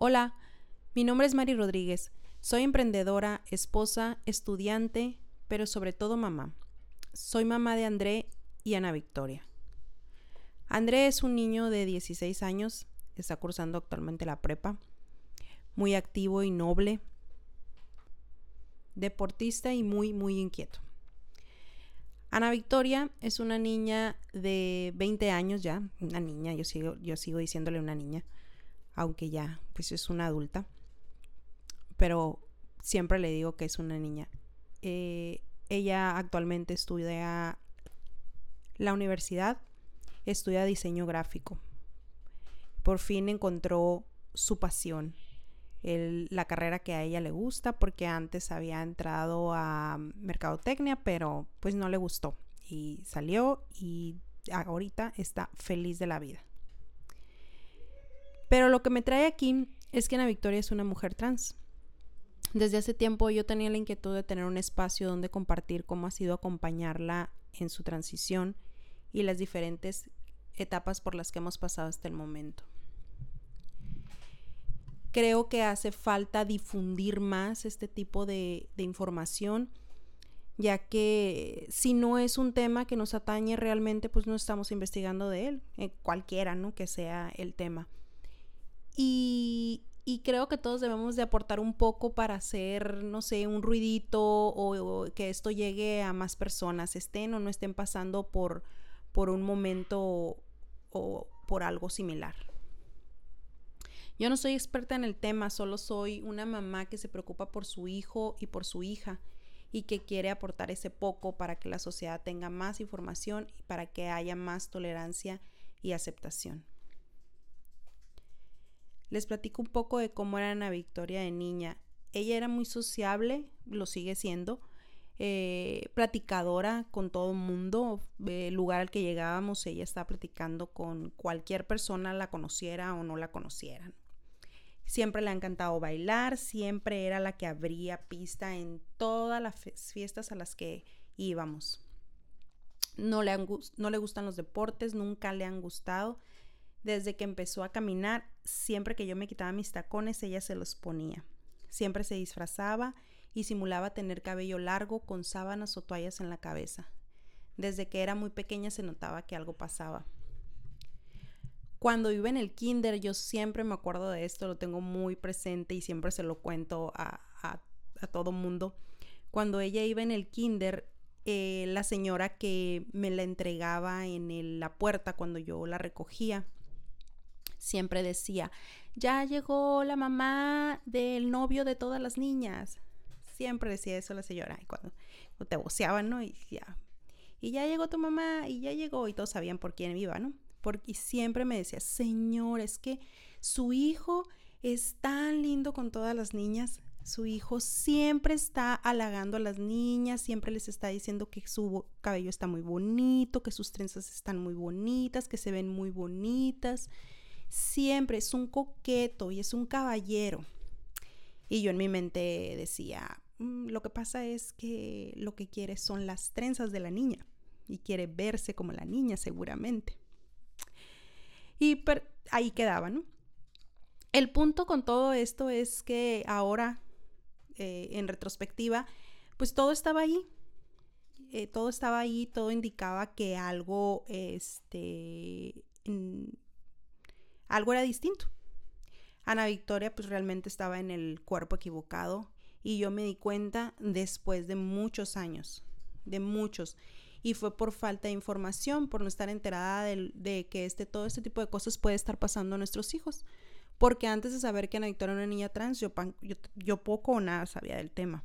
Hola, mi nombre es Mari Rodríguez. Soy emprendedora, esposa, estudiante, pero sobre todo mamá. Soy mamá de André y Ana Victoria. André es un niño de 16 años, está cursando actualmente la prepa, muy activo y noble, deportista y muy, muy inquieto. Ana Victoria es una niña de 20 años ya, una niña, yo sigo, yo sigo diciéndole una niña, aunque ya pues es una adulta, pero siempre le digo que es una niña. Eh, ella actualmente estudia la universidad, estudia diseño gráfico. Por fin encontró su pasión, la carrera que a ella le gusta, porque antes había entrado a mercadotecnia, pero pues no le gustó y salió y ahorita está feliz de la vida. Pero lo que me trae aquí es que Ana Victoria es una mujer trans. Desde hace tiempo yo tenía la inquietud de tener un espacio donde compartir cómo ha sido acompañarla en su transición y las diferentes etapas por las que hemos pasado hasta el momento. Creo que hace falta difundir más este tipo de, información, ya que si no es un tema que nos atañe realmente, pues no estamos investigando de él, eh, cualquiera, ¿no? Que sea el tema. Y, creo que todos debemos de aportar un poco para hacer, no sé, un ruidito o, que esto llegue a más personas, estén o no estén pasando por, por un momento o, por algo similar. Yo no soy experta en el tema, solo soy una mamá que se preocupa por su hijo y por su hija y que quiere aportar ese poco para que la sociedad tenga más información y para que haya más tolerancia y aceptación. Les platico un poco de cómo era Ana Victoria de niña. Ella era muy sociable, lo sigue siendo, eh, platicadora con todo el mundo. El lugar al que llegábamos, ella estaba platicando con cualquier persona, la conociera o no la conocieran. Siempre le ha encantado bailar, siempre era la que abría pista en todas las fiestas a las que íbamos. No le, no le gustan los deportes, nunca le han gustado. Desde que empezó a caminar, siempre que yo me quitaba mis tacones, ella se los ponía. Siempre se disfrazaba y simulaba tener cabello largo con sábanas o toallas en la cabeza. Desde que era muy pequeña se notaba que algo pasaba. Cuando iba en el kinder, yo siempre me acuerdo de esto, lo tengo muy presente y siempre se lo cuento a, todo mundo. Cuando ella iba en el kinder, eh, la señora que me la entregaba en la puerta cuando yo la recogía, siempre decía, ya llegó la mamá del novio de todas las niñas. Siempre decía eso la señora. Y cuando, te voceaban, ¿no? Y ya, y ya llegó tu mamá, y ya llegó, y todos sabían por quién iba, ¿no? Porque siempre me decía, señor, es que su hijo es tan lindo con todas las niñas. Su hijo siempre está halagando a las niñas, siempre les está diciendo que su cabello está muy bonito, que sus trenzas están muy bonitas, que se ven muy bonitas siempre es un coqueto y es un caballero. Y yo en mi mente decía, mm, lo que pasa es que lo que quiere son las trenzas de la niña y quiere verse como la niña seguramente. Y ahí quedaba, ¿no? El punto con todo esto es que ahora, eh, en retrospectiva, pues todo estaba ahí. Eh, todo estaba ahí, todo indicaba que algo, este, algo era distinto. Ana Victoria pues realmente estaba en el cuerpo equivocado y yo me di cuenta después de muchos años, de muchos. Y fue por falta de información, por no estar enterada de, que este, todo este tipo de cosas puede estar pasando a nuestros hijos. Porque antes de saber que Ana Victoria era una niña trans, yo, yo, poco o nada sabía del tema.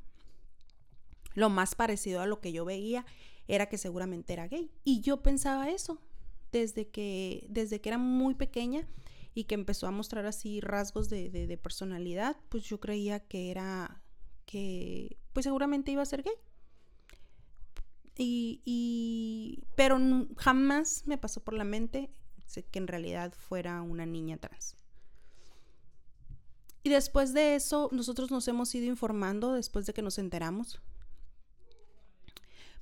Lo más parecido a lo que yo veía era que seguramente era gay. Y yo pensaba eso desde que, desde que era muy pequeña y que empezó a mostrar así rasgos de, personalidad, pues yo creía que era, que pues seguramente iba a ser gay. Y, pero jamás me pasó por la mente que en realidad fuera una niña trans. Y después de eso, nosotros nos hemos ido informando después de que nos enteramos.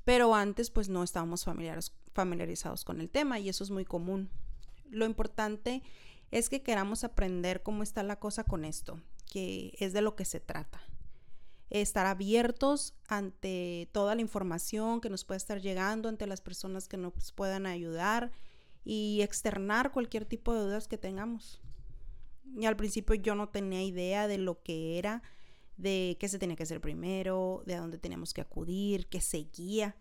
Pero antes, pues no estábamos familiarizados con el tema y eso es muy común. Lo importante es que queramos aprender cómo está la cosa con esto, que es de lo que se trata. Estar abiertos ante toda la información que nos puede estar llegando, ante las personas que nos puedan ayudar y externar cualquier tipo de dudas que tengamos. Y al principio yo no tenía idea de lo que era, de qué se tenía que hacer primero, de a dónde teníamos que acudir, qué seguía.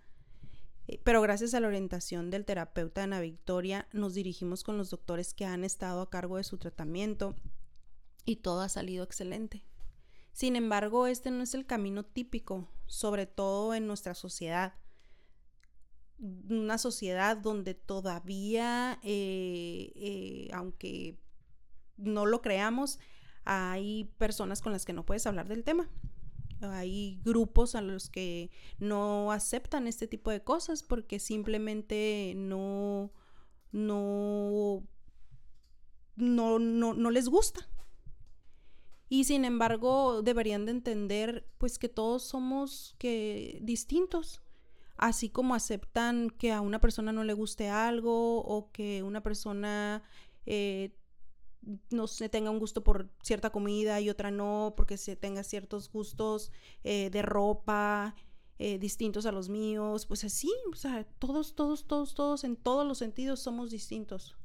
Eh, pero gracias a la orientación del terapeuta Ana Victoria, nos dirigimos con los doctores que han estado a cargo de su tratamiento y todo ha salido excelente. Sin embargo, este no es el camino típico, sobre todo en nuestra sociedad. Una sociedad donde todavía, eh, eh, aunque no lo creamos, hay personas con las que no puedes hablar del tema. Hay grupos a los que no aceptan este tipo de cosas porque simplemente no, no, no, no, les gusta. Y sin embargo, deberían de entender pues que todos somos que distintos. Así como aceptan que a una persona no le guste algo o que una persona eh, no se tenga un gusto por cierta comida y otra no, porque se tenga ciertos gustos eh, de ropa eh, distintos a los míos, pues así, o sea, todos, todos, todos, todos, en todos los sentidos somos distintos.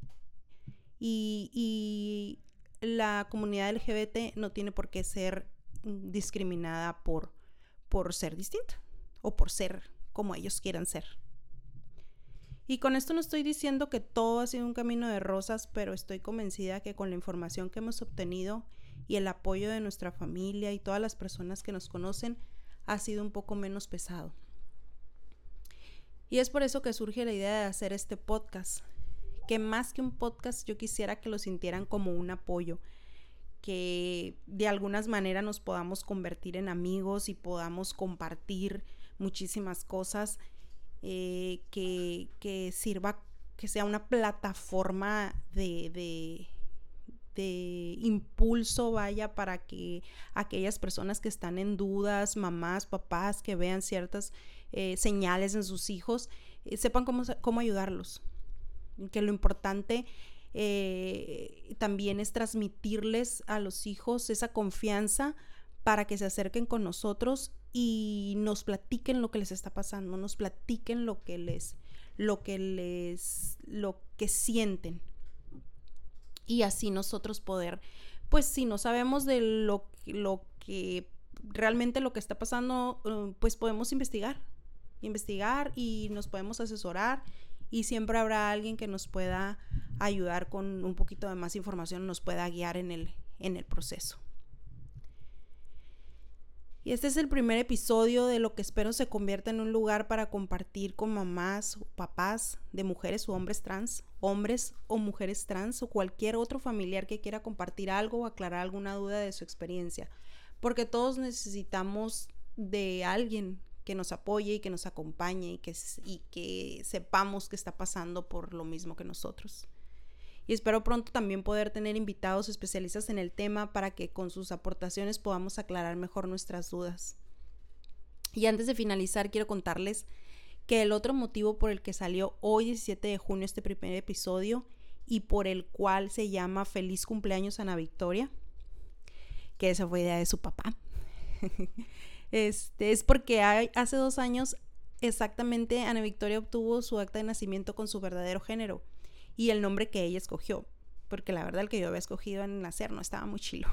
Y, y la comunidad LGBT no tiene por qué ser discriminada por, por ser distinta o por ser como ellos quieran ser. Y con esto no estoy diciendo que todo ha sido un camino de rosas, pero estoy convencida que con la información que hemos obtenido y el apoyo de nuestra familia y todas las personas que nos conocen, ha sido un poco menos pesado. Y es por eso que surge la idea de hacer este podcast, que más que un podcast yo quisiera que lo sintieran como un apoyo, que de algunas maneras nos podamos convertir en amigos y podamos compartir muchísimas cosas eh, que, sirva, que sea una plataforma de, de, impulso, vaya, para que aquellas personas que están en dudas, mamás, papás, que vean ciertas eh, señales en sus hijos, eh, sepan cómo, cómo ayudarlos. Que lo importante también es transmitirles a los hijos esa confianza para que se acerquen con nosotros y nos platiquen lo que les está pasando, nos platiquen lo que les, lo que les, lo que sienten. Y así nosotros poder, pues si no sabemos de lo, lo que realmente lo que está pasando, eh, pues podemos investigar, investigar y nos podemos asesorar y siempre habrá alguien que nos pueda ayudar con un poquito de más información, nos pueda guiar en el, en el proceso. Y este es el primer episodio de lo que espero se convierta en un lugar para compartir con mamás, o papás de mujeres o hombres trans, hombres o mujeres trans o cualquier otro familiar que quiera compartir algo o aclarar alguna duda de su experiencia. Porque todos necesitamos de alguien que nos apoye y que nos acompañe y que, y que sepamos que está pasando por lo mismo que nosotros y espero pronto también poder tener invitados especialistas en el tema para que con sus aportaciones podamos aclarar mejor nuestras dudas. Y antes de finalizar, quiero contarles que el otro motivo por el que salió hoy 17 de junio este primer episodio y por el cual se llama Feliz cumpleaños Ana Victoria, que esa fue idea de su papá, este, es porque hace dos años exactamente Ana Victoria obtuvo su acta de nacimiento con su verdadero género y el nombre que ella escogió, porque la verdad el que yo había escogido en nacer no estaba muy chilo.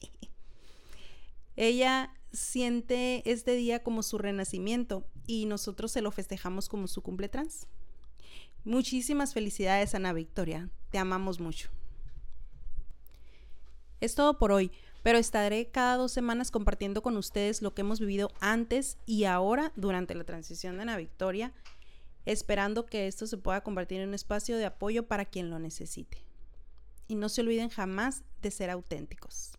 ella siente este día como su renacimiento y nosotros se lo festejamos como su cumple trans. Muchísimas felicidades Ana Victoria, te amamos mucho. Es todo por hoy, pero estaré cada dos semanas compartiendo con ustedes lo que hemos vivido antes y ahora durante la transición de Ana Victoria esperando que esto se pueda convertir en un espacio de apoyo para quien lo necesite. Y no se olviden jamás de ser auténticos.